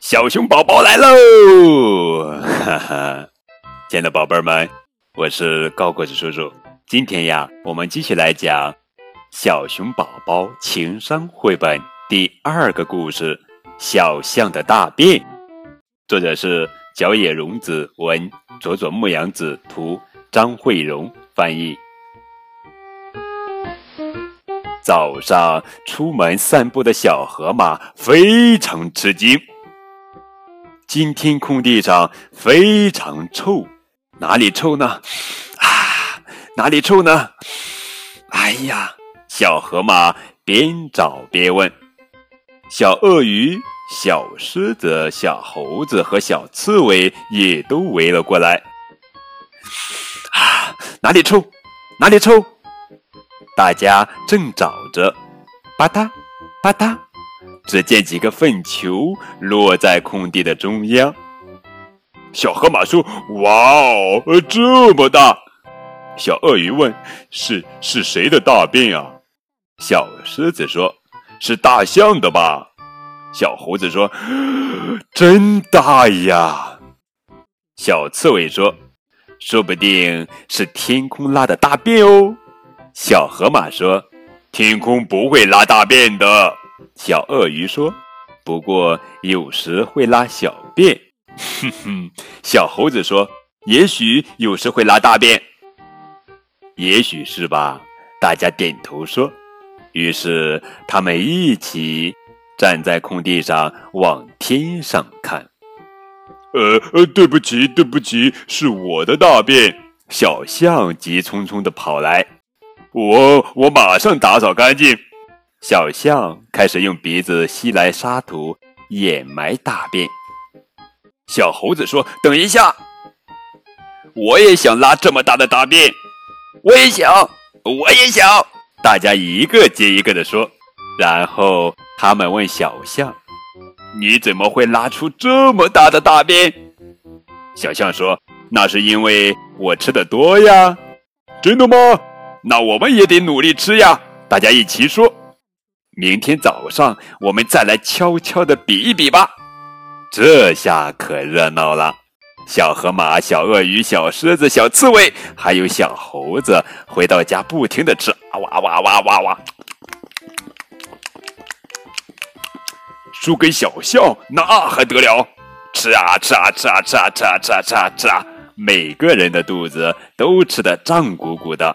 小熊宝宝来喽！哈哈，亲爱的宝贝儿们，我是高个子叔叔。今天呀，我们继续来讲《小熊宝宝情商绘本》第二个故事《小象的大便》。作者是角野荣子文，佐佐木阳子图，张慧荣翻译。早上出门散步的小河马非常吃惊。今天空地上非常臭，哪里臭呢？啊，哪里臭呢？哎呀，小河马边找边问。小鳄鱼、小狮子、小猴子和小刺猬也都围了过来。啊，哪里臭？哪里臭？大家正找着，吧嗒，吧嗒。只见几个粪球落在空地的中央。小河马说：“哇哦，这么大！”小鳄鱼问：“是是谁的大便啊？”小狮子说：“是大象的吧？”小猴子说：“真大呀！”小刺猬说：“说不定是天空拉的大便哦。”小河马说：“天空不会拉大便的。”小鳄鱼说：“不过有时会拉小便。”哼哼，小猴子说：“也许有时会拉大便。”也许是吧？大家点头说。于是他们一起站在空地上往天上看。呃呃，对不起，对不起，是我的大便。小象急匆匆的跑来，我我马上打扫干净。小象开始用鼻子吸来沙土，掩埋大便。小猴子说：“等一下，我也想拉这么大的大便。”我也想，我也想。大家一个接一个的说。然后他们问小象：“你怎么会拉出这么大的大便？”小象说：“那是因为我吃的多呀。”真的吗？那我们也得努力吃呀！大家一起说。明天早上我们再来悄悄的比一比吧，这下可热闹了。小河马、小鳄鱼、小狮子、小刺猬，还有小猴子，回到家不停的吃啊，哇哇哇哇哇！输给小象那还得了？吃啊吃啊吃啊吃啊吃啊吃啊吃啊吃啊！每个人的肚子都吃得胀鼓鼓的，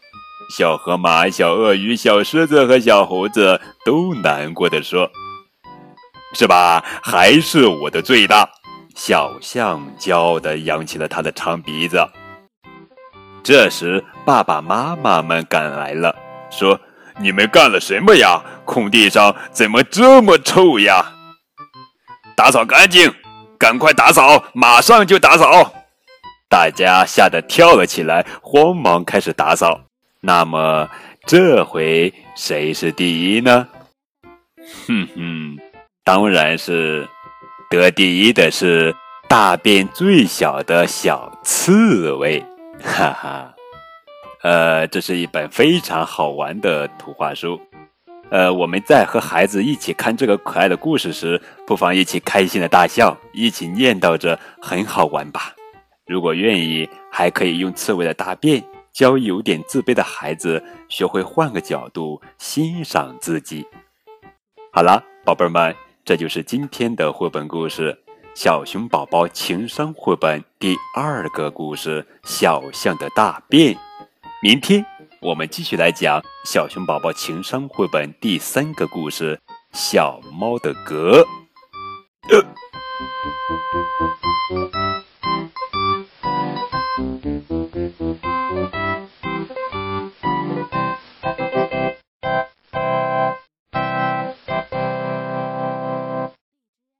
小河马、小鳄鱼、小狮子和小猴子都难过的说：“是吧？还是我的最大。”小象骄傲的扬起了它的长鼻子。这时，爸爸妈妈们赶来了，说：“你们干了什么呀？空地上怎么这么臭呀？”打扫干净，赶快打扫，马上就打扫！大家吓得跳了起来，慌忙开始打扫。那么这回谁是第一呢？哼哼，当然是得第一的是大便最小的小刺猬，哈哈。呃，这是一本非常好玩的图画书。呃，我们在和孩子一起看这个可爱的故事时，不妨一起开心的大笑，一起念叨着“很好玩吧”。如果愿意，还可以用刺猬的大便。教有点自卑的孩子学会换个角度欣赏自己。好了，宝贝儿们，这就是今天的绘本故事《小熊宝宝情商绘本》第二个故事《小象的大便》。明天我们继续来讲《小熊宝宝情商绘本》第三个故事《小猫的嗝》。